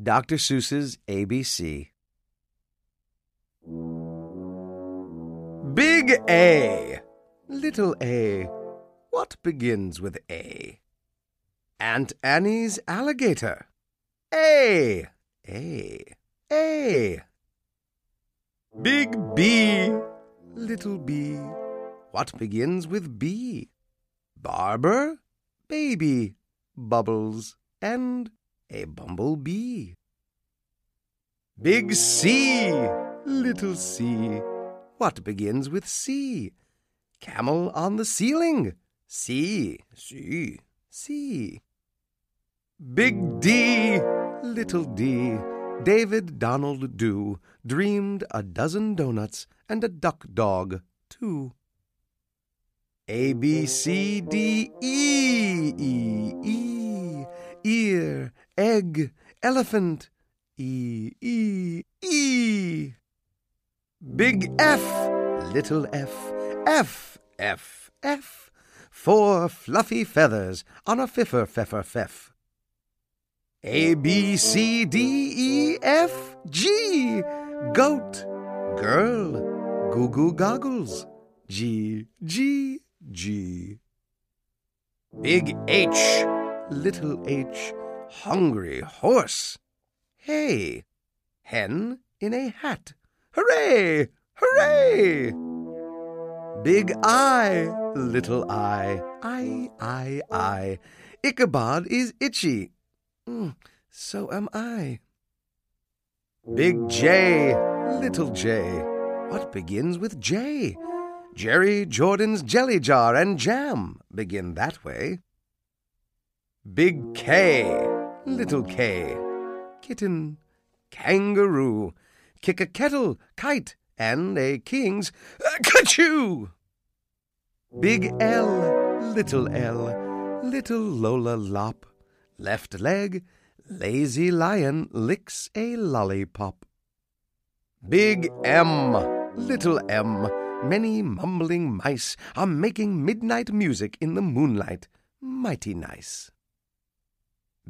Dr. Seuss's ABC. Big A, little a, what begins with A? Aunt Annie's alligator. A, A, A. Big B, little b, what begins with B? Barber, baby, bubbles, and a bumblebee. Big C, little c, what begins with C? Camel on the ceiling, C, C, C. Big D, little d, David Donald Doo dreamed a dozen donuts and a duck dog, too. A, B, C, D, E, E, E, ear, egg, elephant, E, E, E. Big F, little f, F, F, F. Four fluffy feathers on a fiffer, feffer, feff. A, B, C, D, E, F, G. Goat, girl, goo goo goggles. G, G, G. Big H, little h, hungry horse. Hey, hen in a hat. Hooray! Hooray! Big I, little I, I, I, I. Ichabod is itchy. Mm, so am I. Big J, little J. What begins with J? Jerry Jordan's jelly jar and jam begin that way. Big K, little K. Kitten, kangaroo. Kick a kettle, kite, and a king's uh. Big L, little L, little Lola Lopp. Left leg, lazy lion licks a lollipop. Big M, little M, many mumbling mice are making midnight music in the moonlight. Mighty nice.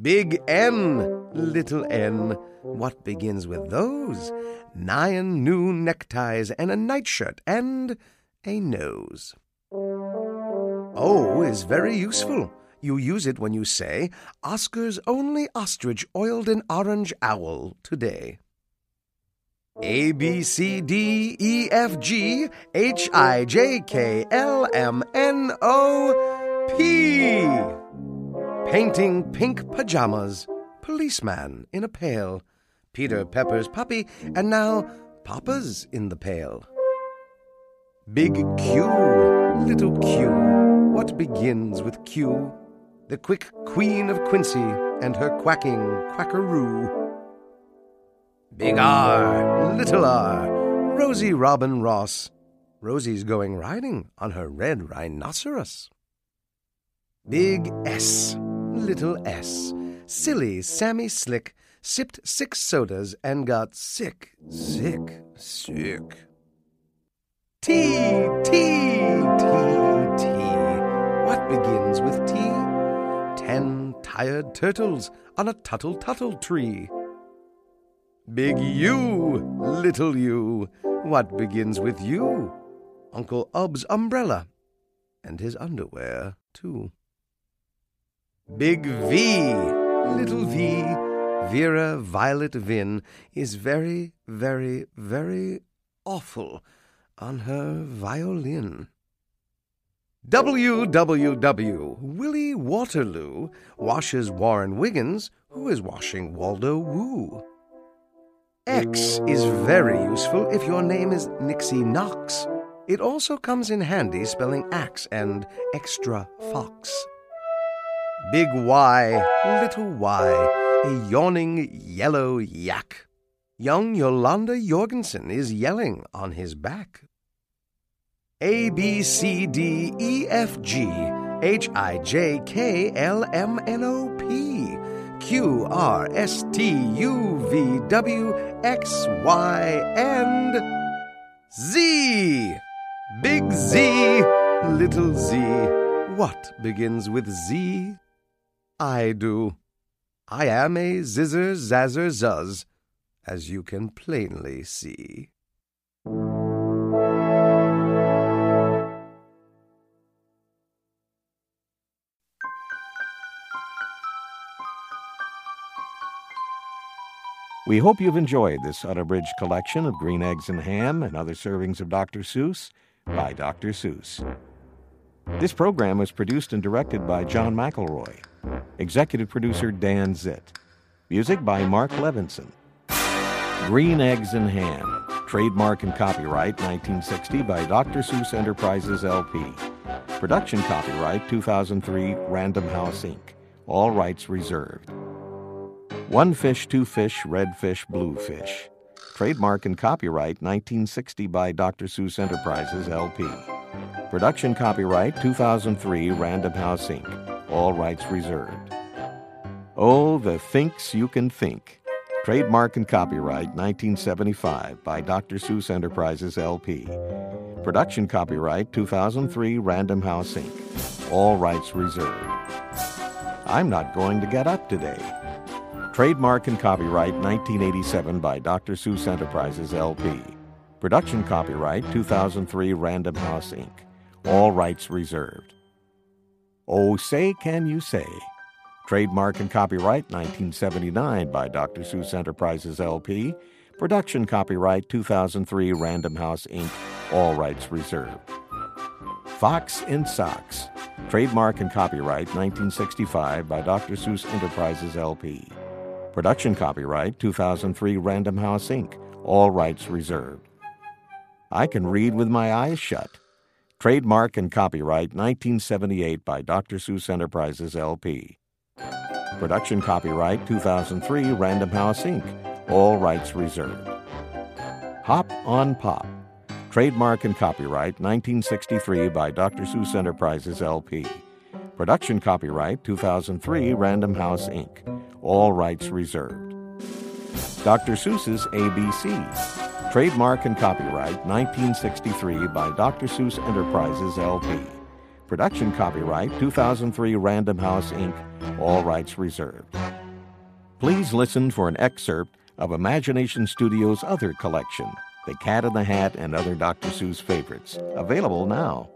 Big N, little n, what begins with those? Nine new neckties and a nightshirt and a nose. O is very useful. You use it when you say, Oscar's only ostrich oiled an orange owl today. A, B, C, D, E, F, G, H, I, J, K, L, M, N, O, P. Painting pink pajamas, policeman in a pail, Peter Pepper's puppy, and now Papa's in the pail. Big Q, little Q, what begins with Q? The quick queen of Quincy and her quacking quackaroo. Big R, little R, Rosie Robin Ross. Rosie's going riding on her red rhinoceros. Big S, little S, silly Sammy Slick sipped six sodas and got sick, sick, sick. T, T, T, T. What begins with T? Ten tired turtles on a tuttle tuttle tree. Big U, little U. What begins with U? Uncle Ub's umbrella and his underwear, too. Big V, little V, Vera Violet Vinn is very, very, very awful on her violin. WWW, Willie Waterloo, washes Warren Wiggins, who is washing Waldo Woo. X is very useful if your name is Nixie Knox. It also comes in handy spelling axe and extra fox. Big Y, little y, a yawning yellow yak. Young Yolanda Yorgenson is yelling on his back. A, B, C, D, E, F, G, H, I, J, K, L, M, N, O, P, Q, R, S, T, U, V, W, X, Y, and Z. Big Z, little Z. What begins with Z? I do. I am a zizzer zazzer zuzz, as you can plainly see. We hope you've enjoyed this unabridged collection of Green Eggs and Ham and other servings of Dr. Seuss by Dr. Seuss. This program was produced and directed by John McElroy. Executive producer Dan Zitt. Music by Mark Levinson. Green Eggs and Ham. Trademark and copyright 1960 by Dr. Seuss Enterprises LP. Production copyright 2003 Random House Inc. All rights reserved. One fish, two fish, red fish, blue fish. Trademark and copyright 1960 by Dr. Seuss Enterprises LP. Production copyright 2003 Random House Inc. All rights reserved. Oh, the thinks you can think. Trademark and copyright 1975 by Dr. Seuss Enterprises LP. Production copyright 2003 Random House Inc. All rights reserved. I'm not going to get up today. Trademark and copyright 1987 by Dr. Seuss Enterprises LP. Production copyright 2003 Random House Inc. All rights reserved. Oh, say can you say? Trademark and copyright 1979 by Dr. Seuss Enterprises LP. Production copyright 2003 Random House Inc. All rights reserved. Fox in Socks. Trademark and copyright 1965 by Dr. Seuss Enterprises LP. Production copyright 2003 Random House Inc. All rights reserved. I can read with my eyes shut. Trademark and copyright 1978 by Dr. Seuss Enterprises LP. Production copyright 2003 Random House Inc. All rights reserved. Hop on Pop. Trademark and copyright 1963 by Dr. Seuss Enterprises LP. Production copyright 2003 Random House Inc all rights reserved. Dr. Seuss's ABC, trademark and copyright 1963 by Dr. Seuss Enterprises LP. Production copyright 2003 Random House Inc., all rights reserved. Please listen for an excerpt of Imagination Studios' other collection, The Cat in the Hat and Other Dr. Seuss Favorites, available now.